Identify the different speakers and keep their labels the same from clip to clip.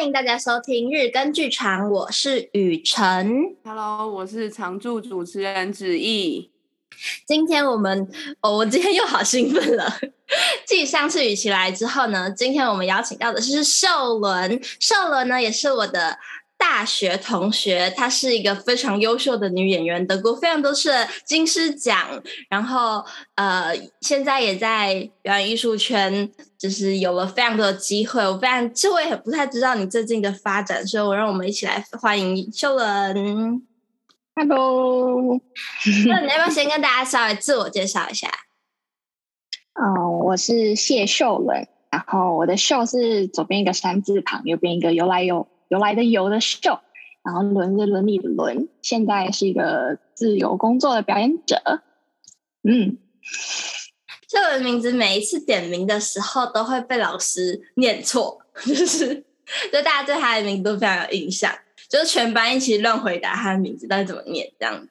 Speaker 1: 欢迎大家收听日更剧场，我是雨辰。
Speaker 2: Hello，我是常驻主持人子毅。
Speaker 1: 今天我们，哦，我今天又好兴奋了。继上次雨琦来之后呢，今天我们邀请到的是秀伦。秀伦呢，也是我的。大学同学，她是一个非常优秀的女演员，得过非常多次金狮奖，然后呃，现在也在表演艺术圈，就是有了非常多的机会。我非常，其实我也不太知道你最近的发展，所以我让我们一起来欢迎秀伦。
Speaker 3: Hello，
Speaker 1: 那你要不要先跟大家稍微自我介绍一下？
Speaker 3: 哦，我是谢秀伦，然后我的秀是左边一个山字旁，右边一个由来有。由来的由的秀，然后伦是伦理的伦，现在是一个自由工作的表演者。嗯，
Speaker 1: 这个名字每一次点名的时候都会被老师念错，就是就大家对他的名字都非常有印象，就是全班一起乱回答他的名字到底怎么念，这样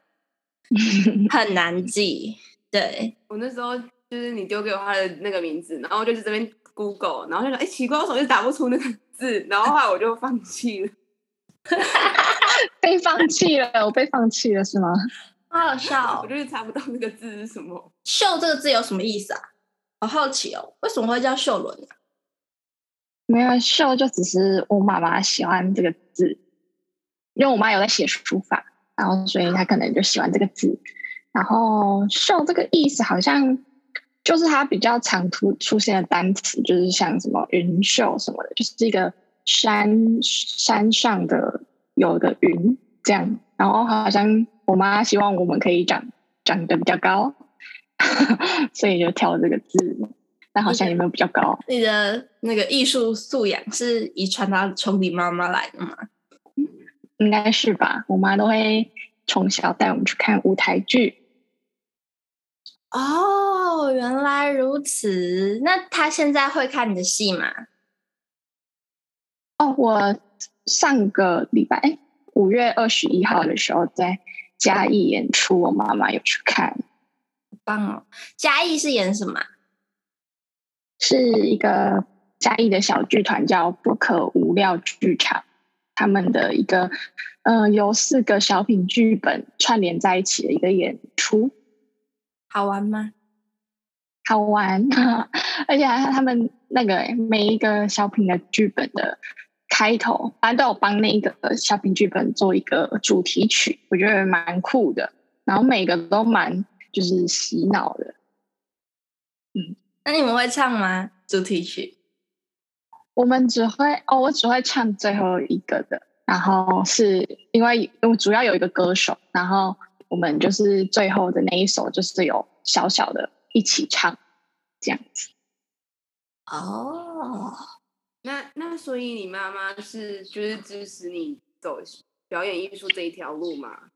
Speaker 1: 很难记。对，
Speaker 2: 我那时候就是你丢给我他的那个名字，然后就是这边 Google，然后就说哎奇怪，我手机打不出那个。字，然后后来我就放弃了，
Speaker 3: 被放弃了，我被放弃了是吗？
Speaker 1: 好好笑，
Speaker 2: 我就是查不到那个字是什么。
Speaker 1: 秀这个字有什么意思啊？好好奇哦，为什么会叫秀伦啊？
Speaker 3: 没有秀，就只是我妈妈喜欢这个字，因为我妈有在写书法，然后所以她可能就喜欢这个字。然后秀这个意思好像。就是它比较常出出现的单词，就是像什么云秀什么的，就是这个山山上的有一个云这样。然后好像我妈希望我们可以长长得比较高，所以就挑这个字。但好像也没有比较高。
Speaker 1: 你的那个艺术素养是遗传到从你妈妈来的吗？
Speaker 3: 应该是吧。我妈都会从小带我们去看舞台剧。
Speaker 1: 哦，原来如此。那他现在会看你的戏吗？
Speaker 3: 哦，我上个礼拜五月二十一号的时候在嘉义演出，我妈妈有去看。
Speaker 1: 棒哦！嘉义是演什么？
Speaker 3: 是一个嘉义的小剧团，叫不可无料剧场。他们的一个，嗯、呃，由四个小品剧本串联在一起的一个演出。
Speaker 1: 好玩吗？
Speaker 3: 好玩，而且还他们那个每一个小品的剧本的开头，反正都有帮那个小品剧本做一个主题曲，我觉得蛮酷的。然后每个都蛮就是洗脑的。
Speaker 1: 嗯，那你们会唱吗？主题曲？
Speaker 3: 我们只会哦，我只会唱最后一个的。然后是因为因为主要有一个歌手，然后。我们就是最后的那一首，就是有小小的一起唱这样子。
Speaker 1: 哦，
Speaker 2: 那那所以你妈妈是就是支持你走表演艺术这一条路吗？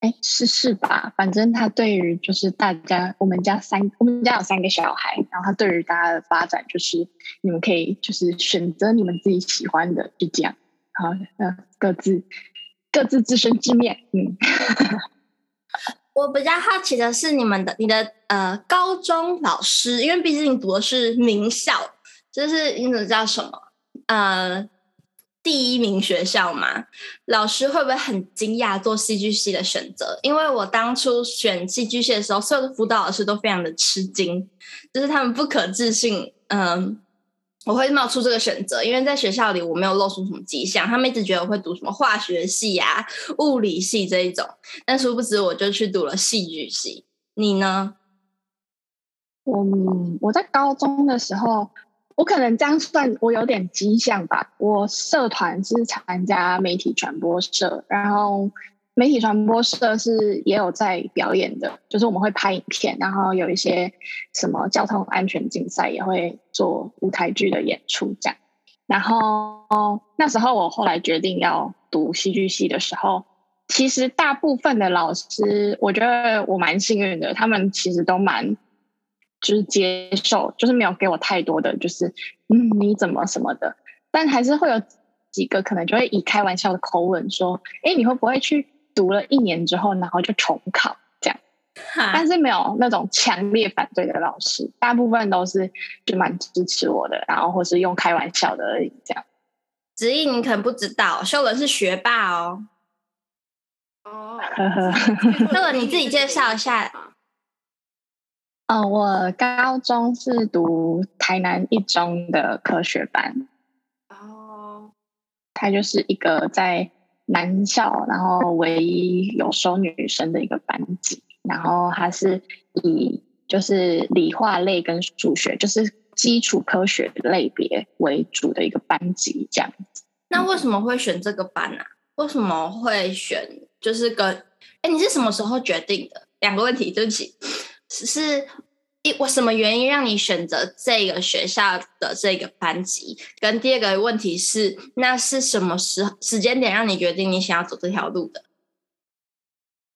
Speaker 3: 哎，是是吧？反正他对于就是大家，我们家三我们家有三个小孩，然后他对于大家的发展，就是你们可以就是选择你们自己喜欢的，就这样。好，那各自。各自自生自灭。嗯，
Speaker 1: 我比较好奇的是你们的你的呃高中老师，因为毕竟你读的是名校，就是你怎么叫什么呃第一名学校嘛？老师会不会很惊讶做戏剧系的选择？因为我当初选戏剧系的时候，所有的辅导老师都非常的吃惊，就是他们不可置信，嗯、我会冒出这个选择，因为在学校里我没有露出什么迹象，他们一直觉得我会读什么化学系啊、物理系这一种，但殊不知我就去读了戏剧系。你呢？
Speaker 3: 我我在高中的时候，我可能这样算，我有点迹象吧。我社团是参加媒体传播社，然后。媒体传播社是也有在表演的，就是我们会拍影片，然后有一些什么交通安全竞赛也会做舞台剧的演出这样。然后那时候我后来决定要读戏剧系的时候，其实大部分的老师，我觉得我蛮幸运的，他们其实都蛮就是接受，就是没有给我太多的就是嗯你怎么什么的，但还是会有几个可能就会以开玩笑的口吻说，哎，你会不会去？读了一年之后，然后就重考这样，但是没有那种强烈反对的老师，大部分都是就蛮支持我的，然后或是用开玩笑的而已这样。
Speaker 1: 子毅，你可能不知道，秀伦是学霸哦。
Speaker 2: 哦，
Speaker 1: 秀伦你自己介绍一下。
Speaker 3: 哦，我高中是读台南一中的科学班。
Speaker 2: 哦，
Speaker 3: 它就是一个在男校，然后唯一有收女生的一个班级。然后它是以就是理化类跟数学，就是。基础科学类别为主的一个班级，这样子。
Speaker 1: 那为什么会选这个班呢、啊？为什么会选？就是跟哎，你是什么时候决定的？两个问题，对不起，是一我什么原因让你选择这个学校的这个班级？跟第二个问题是，那是什么时时间点让你决定你想要走这条路的？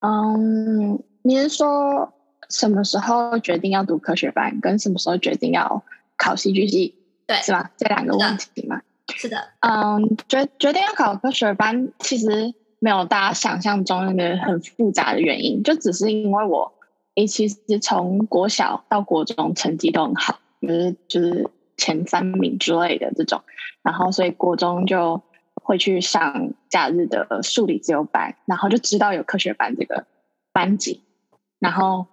Speaker 3: 嗯，你是说什么时候决定要读科学班，跟什么时候决定要？考戏剧系，
Speaker 1: 对，
Speaker 3: 是吧？这两个问题嘛，
Speaker 1: 是的。
Speaker 3: 嗯，决决定要考科学班，其实没有大家想象中那个很复杂的原因，就只是因为我，诶，其实从国小到国中成绩都很好，就是就是前三名之类的这种，然后所以国中就会去上假日的数理自由班，然后就知道有科学班这个班级，然后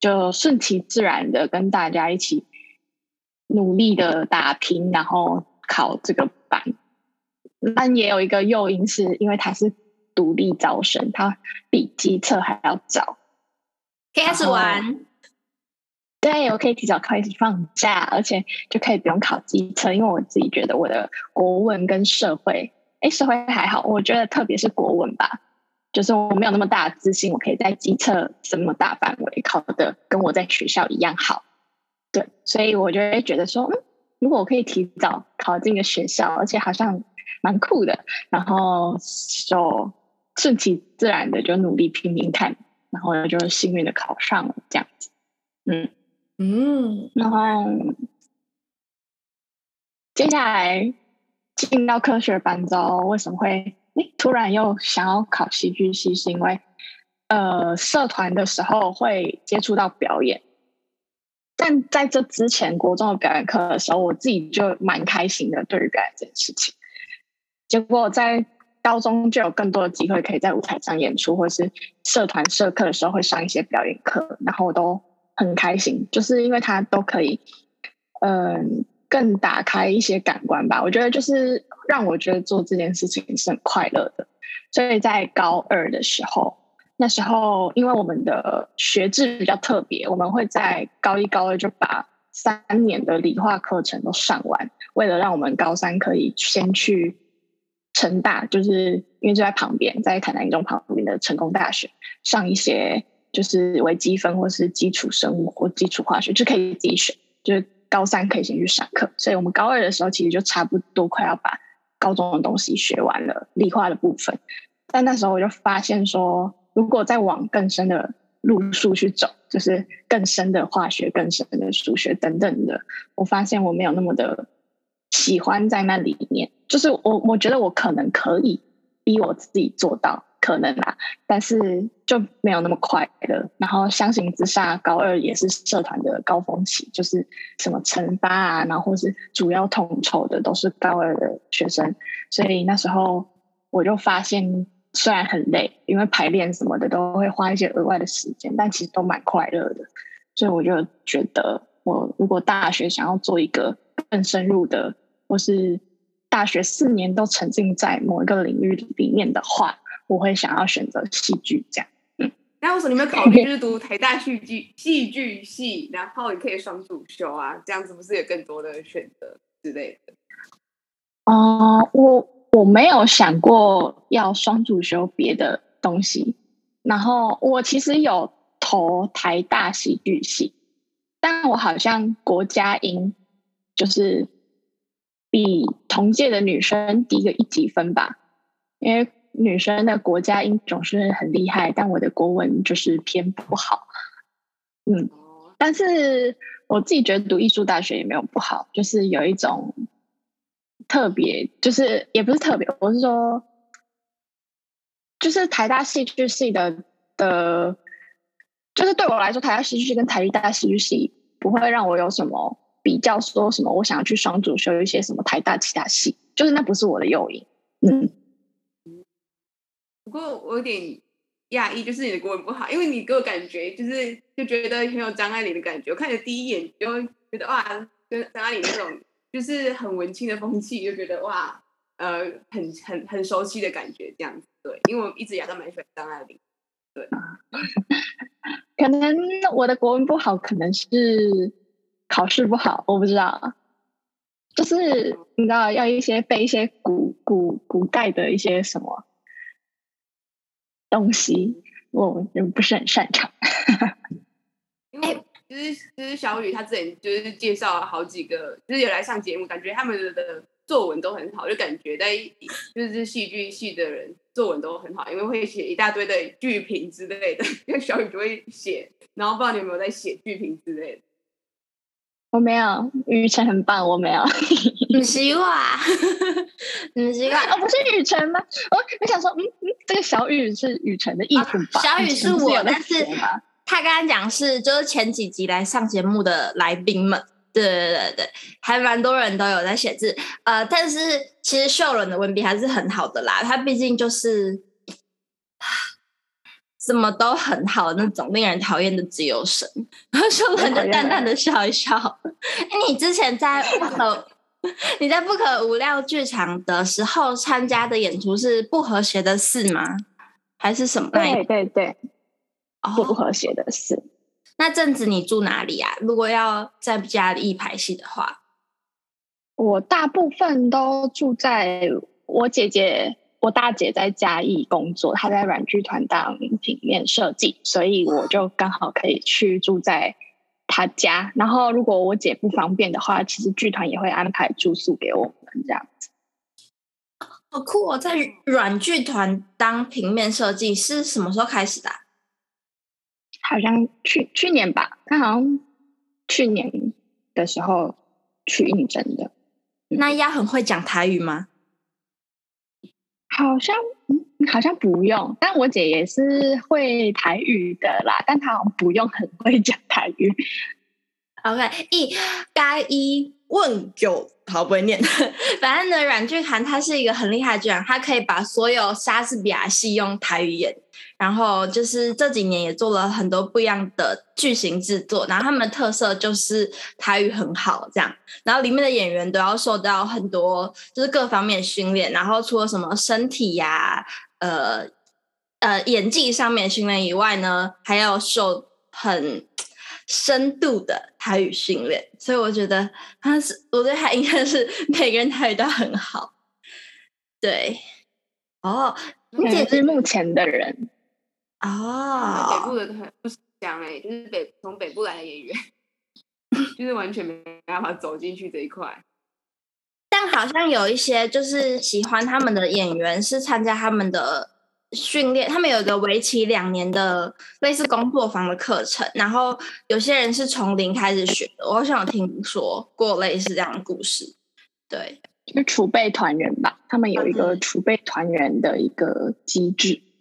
Speaker 3: 就顺其自然的跟大家一起。努力的打拼，然后考这个班，但也有一个诱因，是因为他是独立招生，他比基测还要早。
Speaker 1: 开始玩，
Speaker 3: 对，我可以提早开始放假，而且就可以不用考机测，因为我自己觉得我的国文跟社会，哎，社会还好，我觉得特别是国文吧，就是我没有那么大的自信，我可以在机测这么大范围考的跟我在学校一样好。对，所以我就会觉得说，嗯，如果我可以提早考进个学校，而且好像蛮酷的，然后就顺其自然的就努力拼命看，然后就幸运的考上了这样子。嗯
Speaker 1: 嗯，
Speaker 3: 然后接下来进到科学班之后，为什么会诶突然又想要考戏剧系？是因为呃，社团的时候会接触到表演。但在这之前，国中的表演课的时候，我自己就蛮开心的，对于表演这件事情。结果在高中就有更多的机会可以在舞台上演出，或是社团社课的时候会上一些表演课，然后我都很开心，就是因为它都可以，嗯、更打开一些感官吧。我觉得就是让我觉得做这件事情是很快乐的。所以在高二的时候。那时候，因为我们的学制比较特别，我们会在高一、高二就把三年的理化课程都上完，为了让我们高三可以先去成大，就是因为就在旁边，在台南一中旁边的成功大学上一些就是微积分或是基础生物或基础化学，就可以自己选，就是高三可以先去上课。所以我们高二的时候其实就差不多快要把高中的东西学完了，理化的部分。但那时候我就发现说。如果再往更深的路数去走，就是更深的化学、更深的数学等等的，我发现我没有那么的喜欢在那里面。就是我，我觉得我可能可以逼我自己做到，可能啦，但是就没有那么快乐。然后相形之下，高二也是社团的高峰期，就是什么成发啊，然后是主要统筹的都是高二的学生，所以那时候我就发现。虽然很累，因为排练什么的都会花一些额外的时间，但其实都蛮快乐的。所以我就觉得，我如果大学想要做一个更深入的，或是大学四年都沉浸在某一个领域里面的话，我会想要选择戏剧这样。嗯，
Speaker 2: 那为什么你们考虑就是读台大戏剧戏剧系，然后你可以双主修啊？这样子不是有更多的选择之类的？
Speaker 3: 啊、呃，我。我没有想过要双主修别的东西，然后我其实有投台大戏剧系，但我好像国家英就是比同届的女生低个一几分吧，因为女生的国家英总是很厉害，但我的国文就是偏不好，嗯，但是我自己觉得读艺术大学也没有不好，就是有一种。特别就是也不是特别，我是说，就是台大戏剧系的的，就是对我来说，台大戏剧系跟台艺大戏剧系不会让我有什么比较，说什么我想要去双主修一些什么台大其他系，就是那不是我的诱因。嗯，
Speaker 2: 不过我有点讶异，就是你的国文不好，因为你给我感觉就是就觉得很有张爱玲的感觉。我看你第一眼就觉得哇，跟张爱玲那种就是很文青的风气，就觉得哇，呃，很很很熟悉的感觉这样子。对，因为我一直以来都蛮喜欢张爱玲。对，
Speaker 3: 可能我的国文不好，可能是考试不好，我不知道。就是你知道，要一些背一些古古古代的一些什么东西，我就不是很擅长。
Speaker 2: 因为就是就是小雨，他之前就是介绍了好几个，就是有来上节目，感觉他们的作文都很好，就感觉在就是戏剧系的人作文都很好，因为会写一大堆的剧评之类的，因为小雨就会写，然后不知道你有没有在写剧评之类的。
Speaker 3: 我没有，雨辰很棒。我没有，
Speaker 1: 你习惯，你习惯
Speaker 3: 哦，不是雨辰吗？我我想说，嗯嗯，这个小雨是雨辰的意思吧？
Speaker 1: 啊、小雨是我，是但是他刚刚讲是就是前几集来上节目的来宾们，对对对对，还蛮多人都有在写字，呃，但是其实秀伦的文笔还是很好的啦，他毕竟就是。什么都很好，那种令人讨厌的自由神，然后秀伦就淡淡的笑一笑。哎，你之前在不可 你在不可无料剧场的时候参加的演出是不和谐的事吗？还是什么？
Speaker 3: 对对对，不不和谐的事。
Speaker 1: 那阵子你住哪里啊？如果要在家里排戏的话，
Speaker 3: 我大部分都住在我姐姐。我大姐在嘉义工作，她在软剧团当平面设计，所以我就刚好可以去住在她家。然后如果我姐不方便的话，其实剧团也会安排住宿给我们这样子。
Speaker 1: 好酷哦！在软剧团当平面设计是什么时候开始的？
Speaker 3: 好像去去年吧，她好像去年的时候去应征的。
Speaker 1: 那丫很会讲台语吗？
Speaker 3: 好像嗯，好像不用，但我姐也是会台语的啦，但她好像不用很会讲台语。
Speaker 1: OK，一该一问九，好不会念。反正呢，阮俊涵他是一个很厉害的剧团，它可以把所有莎士比亚戏用台语演。然后就是这几年也做了很多不一样的剧情制作，然后他们的特色就是台语很好，这样。然后里面的演员都要受到很多就是各方面训练，然后除了什么身体呀、啊、呃呃演技上面训练以外呢，还要受很深度的台语训练。所以我觉得他是，我对他应该是 每个人台语都很好。对，哦，
Speaker 3: 你姐是目前的人。
Speaker 1: 哦，
Speaker 2: 北部的很不讲哎，就是北从北部来的演员，就是完全没办法走进去这一块。
Speaker 1: 但好像有一些就是喜欢他们的演员是参加他们的训练，他们有一个为期两年的类似工作坊的课程，然后有些人是从零开始学的。我好像有听说过类似这样的故事，对，
Speaker 3: 就是储备团员吧，他们有一个储备团员的一个机制。
Speaker 1: 嗯，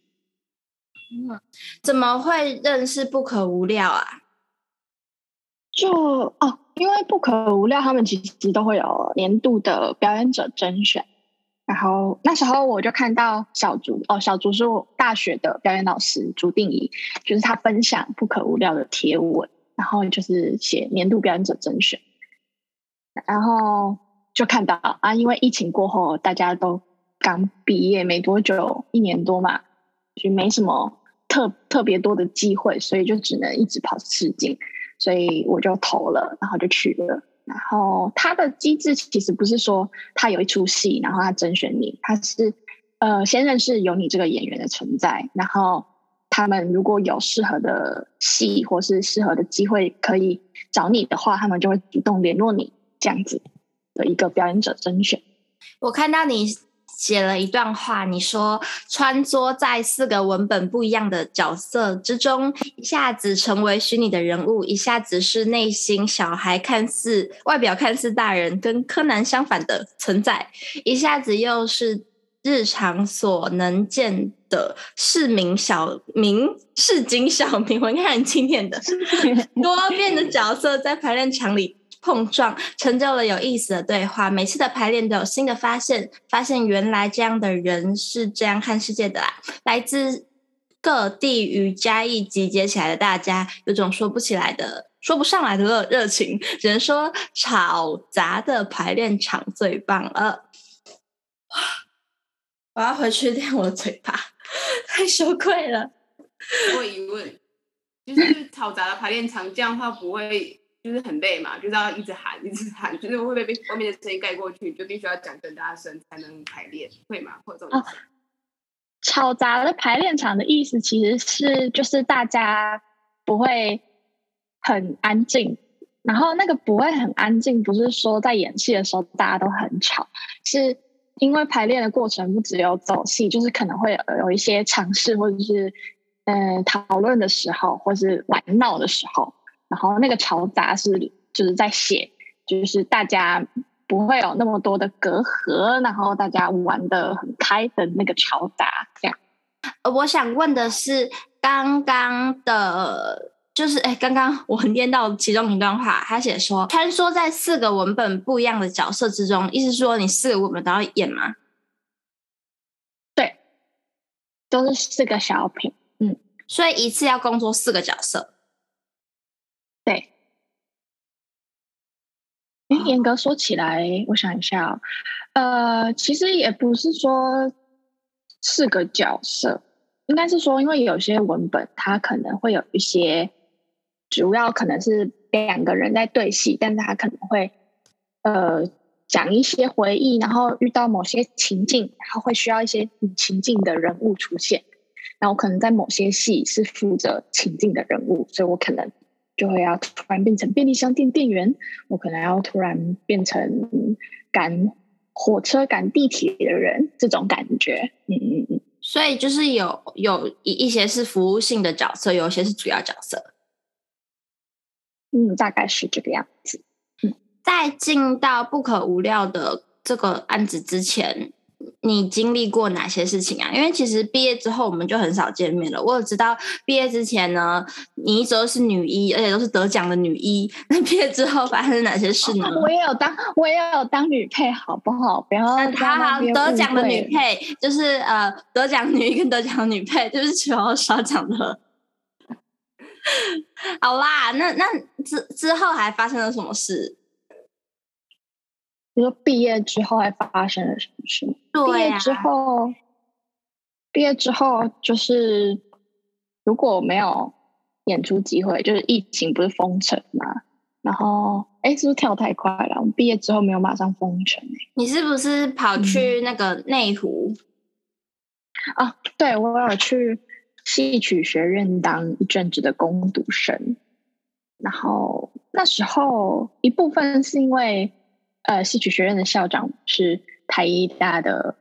Speaker 1: 怎么会认识不可无料啊？
Speaker 3: 就哦，因为不可无料，他们其实都会有年度的表演者甄选。然后那时候我就看到小竹哦，小竹是我大学的表演老师朱定怡，就是他分享不可无料的贴文，然后就是写年度表演者甄选。然后就看到啊，因为疫情过后大家都刚毕业没多久，一年多嘛，就没什么。特特别多的机会，所以就只能一直跑试镜，所以我就投了，然后就去了。然后他的机制其实不是说他有一出戏，然后他甄选你，他是呃先认识有你这个演员的存在，然后他们如果有适合的戏或是适合的机会可以找你的话，他们就会主动联络你，这样子的一个表演者甄选。
Speaker 1: 我看到你。写了一段话，你说穿梭在四个文本不一样的角色之中，一下子成为虚拟的人物，一下子是内心小孩，看似外表看似大人，跟柯南相反的存在，一下子又是日常所能见的市民小民市井小民，我应该很经典的 多变的角色在排练场里碰撞，成就了有意思的对话。每次的排练都有新的发现，发现原来这样的人是这样看世界的啦。来自各地与嘉义集结起来的大家，有种说不起来的、说不上来的热热情，只能说吵杂的排练场最棒了。哇！我要回去练我的嘴巴，太羞愧了。
Speaker 2: 我有疑问，就是吵杂的排练场，这样的话不会？就是很累嘛，就是要一直喊，一直喊，就是会不会被外面的声音盖过去？就必须要讲更大声才能排练，会吗？或者这种意思？
Speaker 3: 吵杂的排练场的意思其实是，就是大家不会很安静，然后那个不会很安静，不是说在演戏的时候大家都很吵，是因为排练的过程不只有走戏，就是可能会有一些尝试，或者是嗯、呃、讨论的时候，或是玩闹的时候。然后那个嘈杂是就是在写，就是大家不会有那么多的隔阂，然后大家玩的很开的那个嘈杂，这样。
Speaker 1: 呃，我想问的是，刚刚的，就是哎，刚刚我念到其中一段话，他写说穿梭在四个文本不一样的角色之中，意思说你四个文本都要演吗？
Speaker 3: 对，都是四个小品，嗯，
Speaker 1: 所以一次要工作四个角色。
Speaker 3: 对，严格说起来，我想一下，呃，其实也不是说四个角色，应该是说，因为有些文本它可能会有一些，主要可能是两个人在对戏，但是他可能会呃讲一些回忆，然后遇到某些情境，然后会需要一些情境的人物出现，然后可能在某些戏是负责情境的人物，所以我可能。就会要突然变成便利商店店员，我可能要突然变成赶火车、赶地铁的人，这种感觉。嗯嗯嗯。
Speaker 1: 所以就是有有一一些是服务性的角色，有一些是主要角色。
Speaker 3: 嗯，大概是这个样子。嗯，
Speaker 1: 在进到不可无料的这个案子之前。你经历过哪些事情啊？因为其实毕业之后我们就很少见面了。我有知道毕业之前呢，你一直都是女一，而且都是得奖的女一。那毕业之后发生哪些事呢？
Speaker 3: 我也有当，我也有当女配，好不好？不要好
Speaker 1: 好得奖的女配，就是呃，得奖女一跟得奖女配，就是求少讲的。好啦，那那之之后还发生了什么事？
Speaker 3: 比如说毕业之后还发生了什么事？
Speaker 1: 对啊，
Speaker 3: 毕业之后，毕业之后就是如果没有演出机会，就是疫情不是封城嘛？然后，哎，是不是跳太快了？我们毕业之后没有马上封城。
Speaker 1: 你是不是跑去那个内湖？
Speaker 3: 嗯、啊，对，我有去戏曲学院当一阵子的攻读生。然后那时候一部分是因为。呃，戏曲学院的校长是台艺大的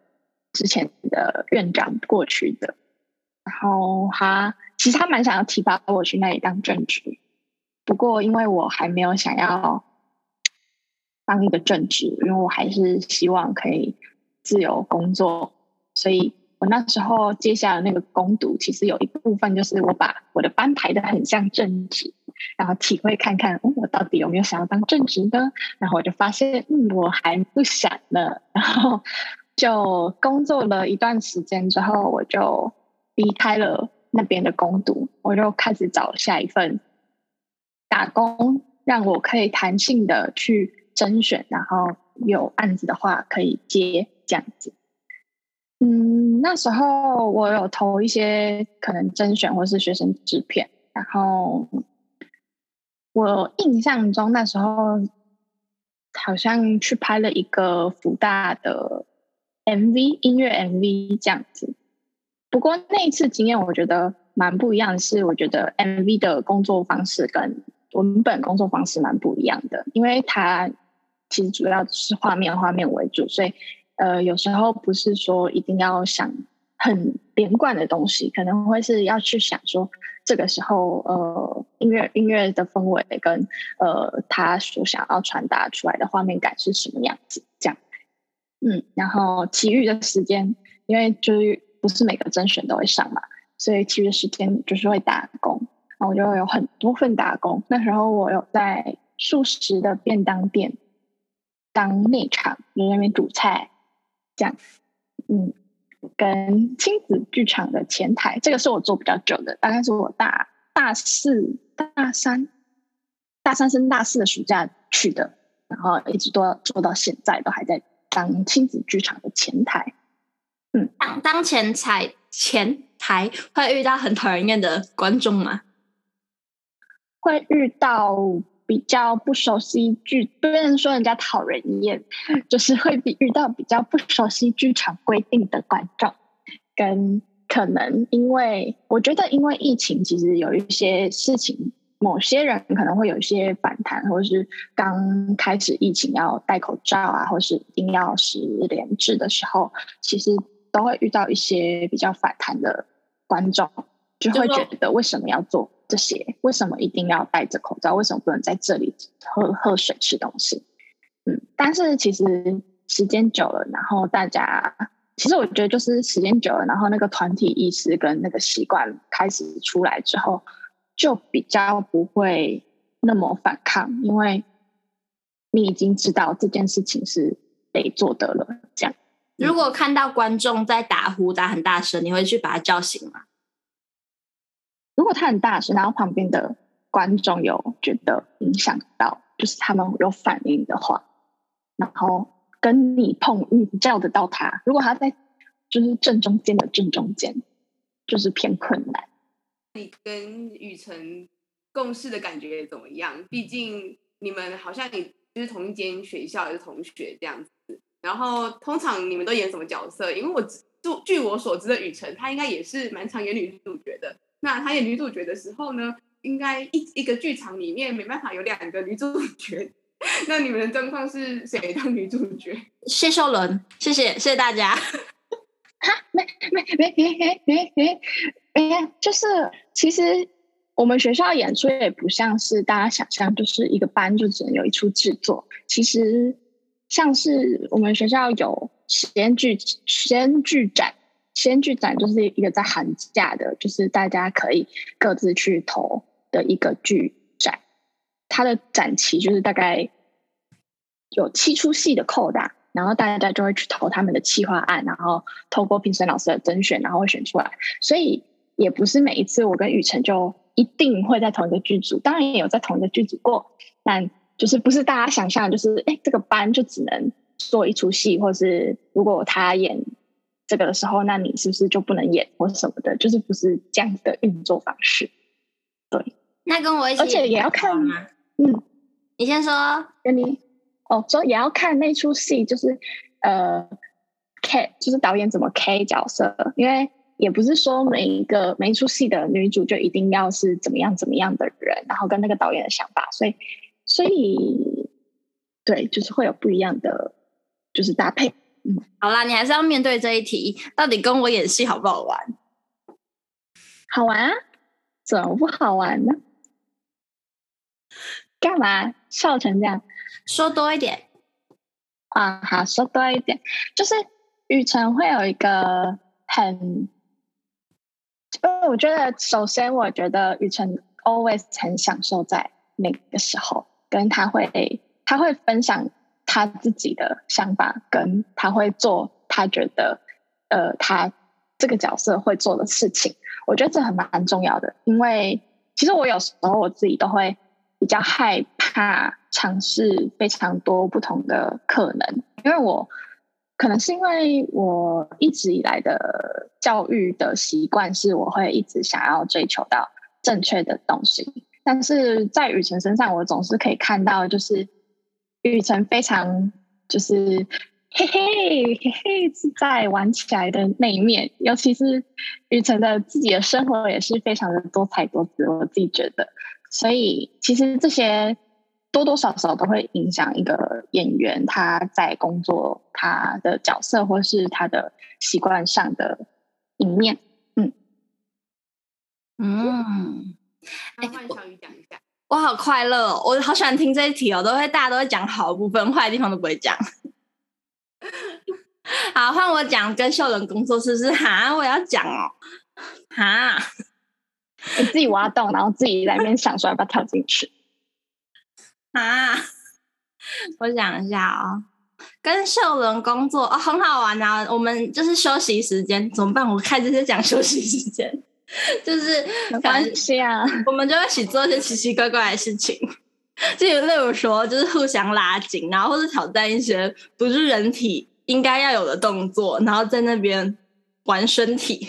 Speaker 3: 之前的院长过去的，然后他其实他蛮想要提拔我去那里当正职，不过因为我还没有想要当一个正职，因为我还是希望可以自由工作，所以。我那时候接下的那个攻读，其实有一部分就是我把我的班排的很像正职，然后体会看看，嗯，我到底有没有想要当正职呢？然后我就发现，嗯，我还不想呢。然后就工作了一段时间之后，我就离开了那边的工读，我就开始找下一份打工，让我可以弹性的去甄选，然后有案子的话可以接这样子。嗯，那时候我有投一些可能甄选或是学生制片，然后我印象中那时候好像去拍了一个福大的 MV 音乐 MV 这样子。不过那一次经验我觉得蛮不一样是，我觉得 MV 的工作方式跟文本工作方式蛮不一样的，因为它其实主要是画面画面为主，所以。呃，有时候不是说一定要想很连贯的东西，可能会是要去想说这个时候呃音乐音乐的氛围跟呃他所想要传达出来的画面感是什么样子，这样。嗯，然后其余的时间，因为就是不是每个甄选都会上嘛，所以其余的时间就是会打工，然后我就有很多份打工。那时候我有在素食的便当店当内场，在那边煮菜，这样，嗯，跟亲子剧场的前台，这个是我做比较久的，大概是我大大四、大三、大三升大四的暑假去的，然后一直都做到现在，都还在当亲子剧场的前台。嗯，
Speaker 1: 当当前台前台会遇到很讨人厌的观众吗？
Speaker 3: 会遇到比较不熟悉剧，不能说人家讨人厌，就是会比遇到比较不熟悉剧场规定的观众，跟可能因为我觉得因为疫情，其实有一些事情，某些人可能会有一些反弹，或者是刚开始疫情要戴口罩啊，或是一定要十连制的时候，其实。都会遇到一些比较反弹的观众，就会觉得为什么要做这些？为什么一定要戴着口罩？为什么不能在这里喝喝水、吃东西？嗯，但是其实时间久了，然后大家其实我觉得就是时间久了，然后那个团体意识跟那个习惯开始出来之后，就比较不会那么反抗，因为你已经知道这件事情是得做的了，这样。
Speaker 1: 如果看到观众在打呼打很大声，你会去把他叫醒吗？
Speaker 3: 如果他很大声，然后旁边的观众有觉得影响到，就是他们有反应的话，然后跟你碰，你叫得到他。如果他在就是正中间的正中间，就是偏困难。
Speaker 2: 你跟雨辰共事的感觉怎么样？毕竟你们好像你就是同一间学校的同学这样子。然后通常你们都演什么角色？因为我据据我所知的雨辰，他应该也是蛮常演女主角的。那他演女主角的时候呢，应该一一个剧场里面没办法有两个女主角。那你们的状况是谁当女主角？
Speaker 1: 谢秀伦，谢谢谢谢大家。
Speaker 3: 哈，没没没没没没没，没没就是其实。我们学校演出也不像是大家想象，就是一个班就只能有一出制作。其实像是我们学校有实验剧实验剧展，先剧展就是一个在寒假的，就是大家可以各自去投的一个剧展。它的展期就是大概有七出戏的扣打，然后大家就会去投他们的企划案，然后透过评审老师的甄选，然后会选出来。所以也不是每一次我跟雨辰就一定会在同一个剧组，当然也有在同一个剧组过，但。就是不是大家想象，就是哎，这个班就只能做一出戏，或是如果他演这个的时候，那你是不是就不能演或什么的？就是不是这样子的运作方式。对，
Speaker 1: 那跟我一起，
Speaker 3: 而且也要看吗？嗯，
Speaker 1: 你先说，
Speaker 3: 跟你哦，说也要看那出戏，就是呃，K 就是导演怎么 K 角色，因为也不是说每一个每一出戏的女主就一定要是怎么样怎么样的人，然后跟那个导演的想法，所以。所以，对，就是会有不一样的，就是搭配。嗯，
Speaker 1: 好啦，你还是要面对这一题，到底跟我演戏好不好玩？
Speaker 3: 好玩啊，怎么不好玩呢？干嘛笑成这样？
Speaker 1: 说多一点
Speaker 3: 啊！好，说多一点，就是雨辰会有一个很，呃，我觉得首先，我觉得雨辰 always 很享受在那个时候。跟他会，他会分享他自己的想法，跟他会做他觉得，呃，他这个角色会做的事情。我觉得这很蛮重要的，因为其实我有时候我自己都会比较害怕尝试非常多不同的可能，因为我可能是因为我一直以来的教育的习惯是，我会一直想要追求到正确的东西。但是在雨辰身上，我总是可以看到，就是雨辰非常就是嘿嘿嘿嘿自在玩起来的那一面，尤其是雨辰的自己的生活也是非常的多彩多姿，我自己觉得。所以其实这些多多少少都会影响一个演员他在工作他的角色或是他的习惯上的一面。嗯
Speaker 1: 嗯。
Speaker 2: 哎，换小雨讲一下
Speaker 1: 我，好快乐哦！我好喜欢听这一题哦，都会大家都会讲好的部分，坏的地方都不会讲。好，换我讲跟秀伦工作是不是？哈，我要讲哦，哈，
Speaker 3: 你自己挖洞，然后自己在那边想说要不要跳进去。
Speaker 1: 啊，我想一下啊、哦，跟秀伦工作哦，很好玩啊。我们就是休息时间怎么办？我开这些讲休息时间，就是
Speaker 3: 没关系啊，
Speaker 1: 我们就会一起做一些奇奇怪怪的事情，就例如说，就是互相拉紧，然后或者挑战一些不是人体应该要有的动作，然后在那边玩身体。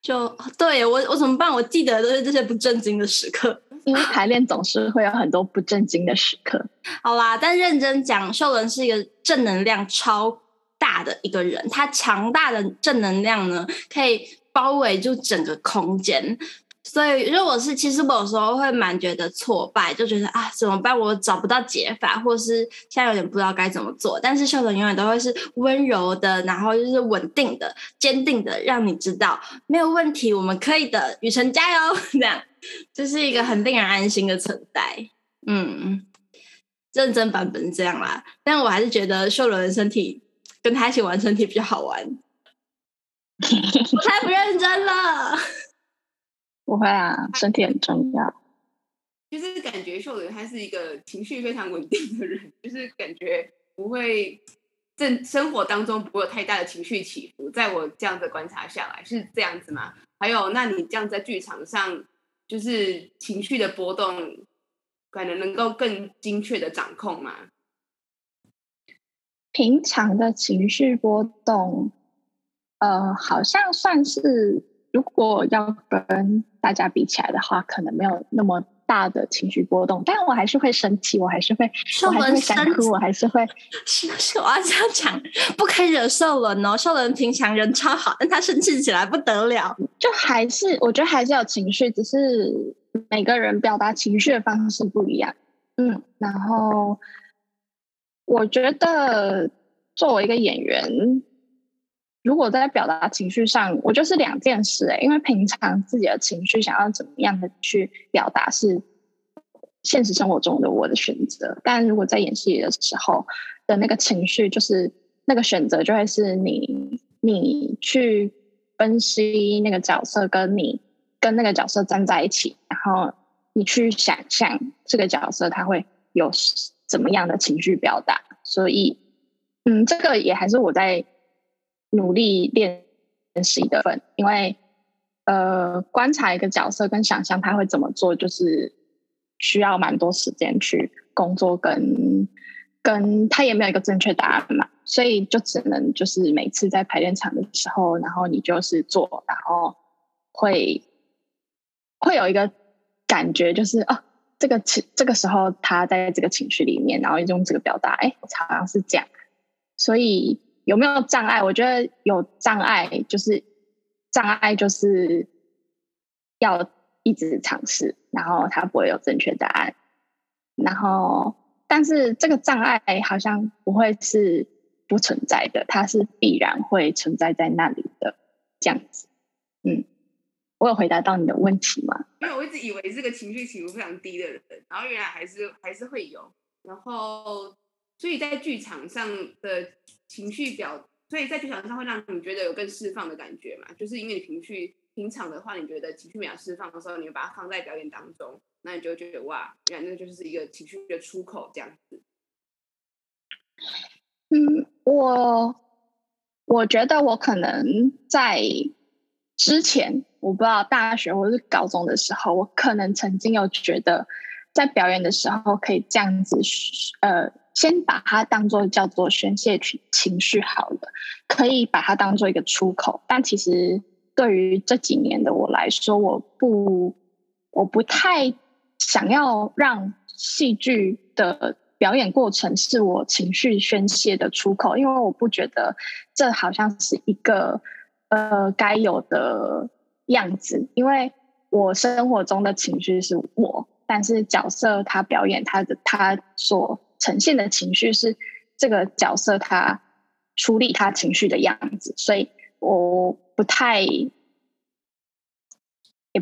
Speaker 1: 就对我，我怎么办？我记得都是这些不正经的时刻，
Speaker 3: 因为排练总是会有很多不正经的时刻。
Speaker 1: 好啦，但认真讲，秀伦是一个正能量超大的一个人，他强大的正能量呢，可以包围住整个空间。所以，如果是其实我有时候会蛮觉得挫败，就觉得啊怎么办？我找不到解法，或是现在有点不知道该怎么做。但是秀伦永远都会是温柔的，然后就是稳定的、坚定的，让你知道没有问题，我们可以的，雨辰加油！这样就是一个很令人安心的存在。嗯，认真版本是这样啦，但我还是觉得秀伦的身体跟他一起玩身体比较好玩。我太不认真了。
Speaker 3: 不会啊，身体很重要。
Speaker 2: 就是感觉秀伦他是一个情绪非常稳定的人，就是感觉不会正生活当中不会有太大的情绪起伏。在我这样的观察下来，是这样子吗？还有，那你这样在剧场上，就是情绪的波动，可能能够更精确的掌控吗？
Speaker 3: 平常的情绪波动，呃，好像算是。如果要跟大家比起来的话，可能没有那么大的情绪波动，但我还是会生气，我还是会，我还是会想哭，我还是会。
Speaker 1: 是是，我要这样讲，不可以惹兽人哦。兽人平常人超好，但他生气起来不得了。
Speaker 3: 就还是我觉得还是有情绪，只是每个人表达情绪的方式不一样。嗯，然后我觉得作为一个演员。如果在表达情绪上，我就是两件事诶，因为平常自己的情绪想要怎么样的去表达是现实生活中的我的选择，但如果在演戏的时候的那个情绪，就是那个选择就会是你你去分析那个角色，跟你跟那个角色站在一起，然后你去想象这个角色他会有怎么样的情绪表达，所以嗯，这个也还是我在。努力练习的份，因为呃，观察一个角色跟想象他会怎么做，就是需要蛮多时间去工作跟，跟他也没有一个正确答案嘛，所以就只能就是每次在排练场的时候，然后你就是做，然后会会有一个感觉，就是哦，这个情这个时候他在这个情绪里面，然后用这个表达，哎，好像是这样，所以。有没有障碍？我觉得有障碍，就是障碍就是要一直尝试，然后它不会有正确答案。然后，但是这个障碍好像不会是不存在的，它是必然会存在在那里的这样子。嗯，我有回答到你的问题吗？
Speaker 2: 因为我一直以为是个情绪起伏非常低的人，然后原来还是还是会有。然后，所以在剧场上的。情绪表，所以在剧场上会让你觉得有更释放的感觉嘛？就是因为你情绪平常的话，你觉得情绪没有释放的时候，你会把它放在表演当中，那你就觉得哇，原来那就是一个情绪的出口这样子。
Speaker 3: 嗯，我我觉得我可能在之前，我不知道大学或是高中的时候，我可能曾经有觉得在表演的时候可以这样子，呃。先把它当做叫做宣泄情情绪好了，可以把它当做一个出口。但其实对于这几年的我来说，我不我不太想要让戏剧的表演过程是我情绪宣泄的出口，因为我不觉得这好像是一个呃该有的样子。因为我生活中的情绪是我，但是角色他表演他的他所。呈现的情绪是这个角色他处理他情绪的样子，所以我不太，也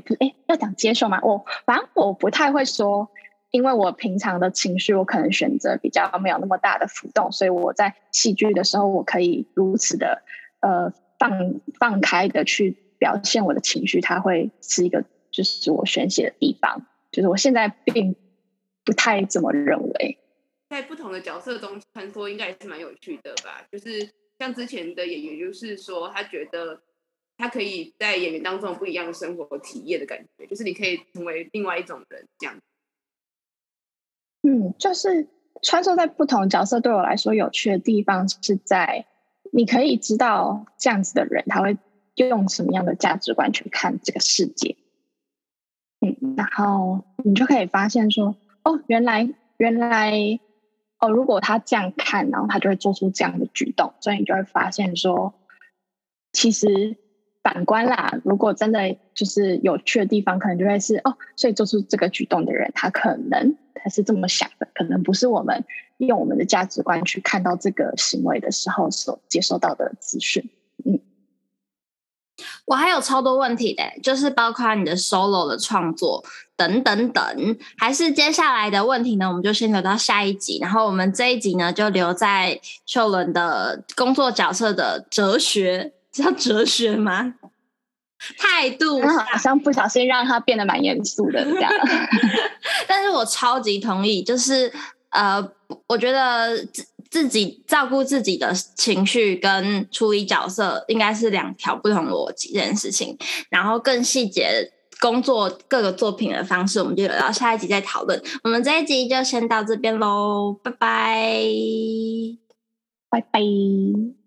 Speaker 3: 不哎要讲接受嘛，我反正我不太会说，因为我平常的情绪我可能选择比较没有那么大的浮动，所以我在戏剧的时候我可以如此的呃放放开的去表现我的情绪，它会是一个就是我宣泄的地方，就是我现在并。不太怎么认为。
Speaker 2: 在不同的角色中穿梭，应该也是蛮有趣的吧？就是像之前的演员，就是说他觉得他可以在演员当中不一样的生活体验的感觉，就是你可以成为另外一种人这样。
Speaker 3: 嗯，就是穿梭在不同角色，对我来说有趣的地方是在你可以知道这样子的人他会用什么样的价值观去看这个世界。嗯，然后你就可以发现说，哦，原来原来。哦，如果他这样看，然后他就会做出这样的举动，所以你就会发现说，其实反观啦，如果真的就是有趣的地方，可能就会是哦，所以做出这个举动的人，他可能他是这么想的，可能不是我们用我们的价值观去看到这个行为的时候所接收到的资讯。嗯，
Speaker 1: 我还有超多问题的，就是包括你的 solo 的创作。等等等，还是接下来的问题呢？我们就先留到下一集。然后我们这一集呢，就留在秀伦的工作角色的哲学，叫哲学吗？态度
Speaker 3: 好像不小心让他变得蛮严肃的这样。
Speaker 1: 但是我超级同意，就是呃，我觉得自自己照顾自己的情绪跟处理角色应该是两条不同逻辑这件事情。然后更细节。工作各个作品的方式，我们就留到下一集再讨论。我们这一集就先到这边喽，拜拜，
Speaker 3: 拜拜。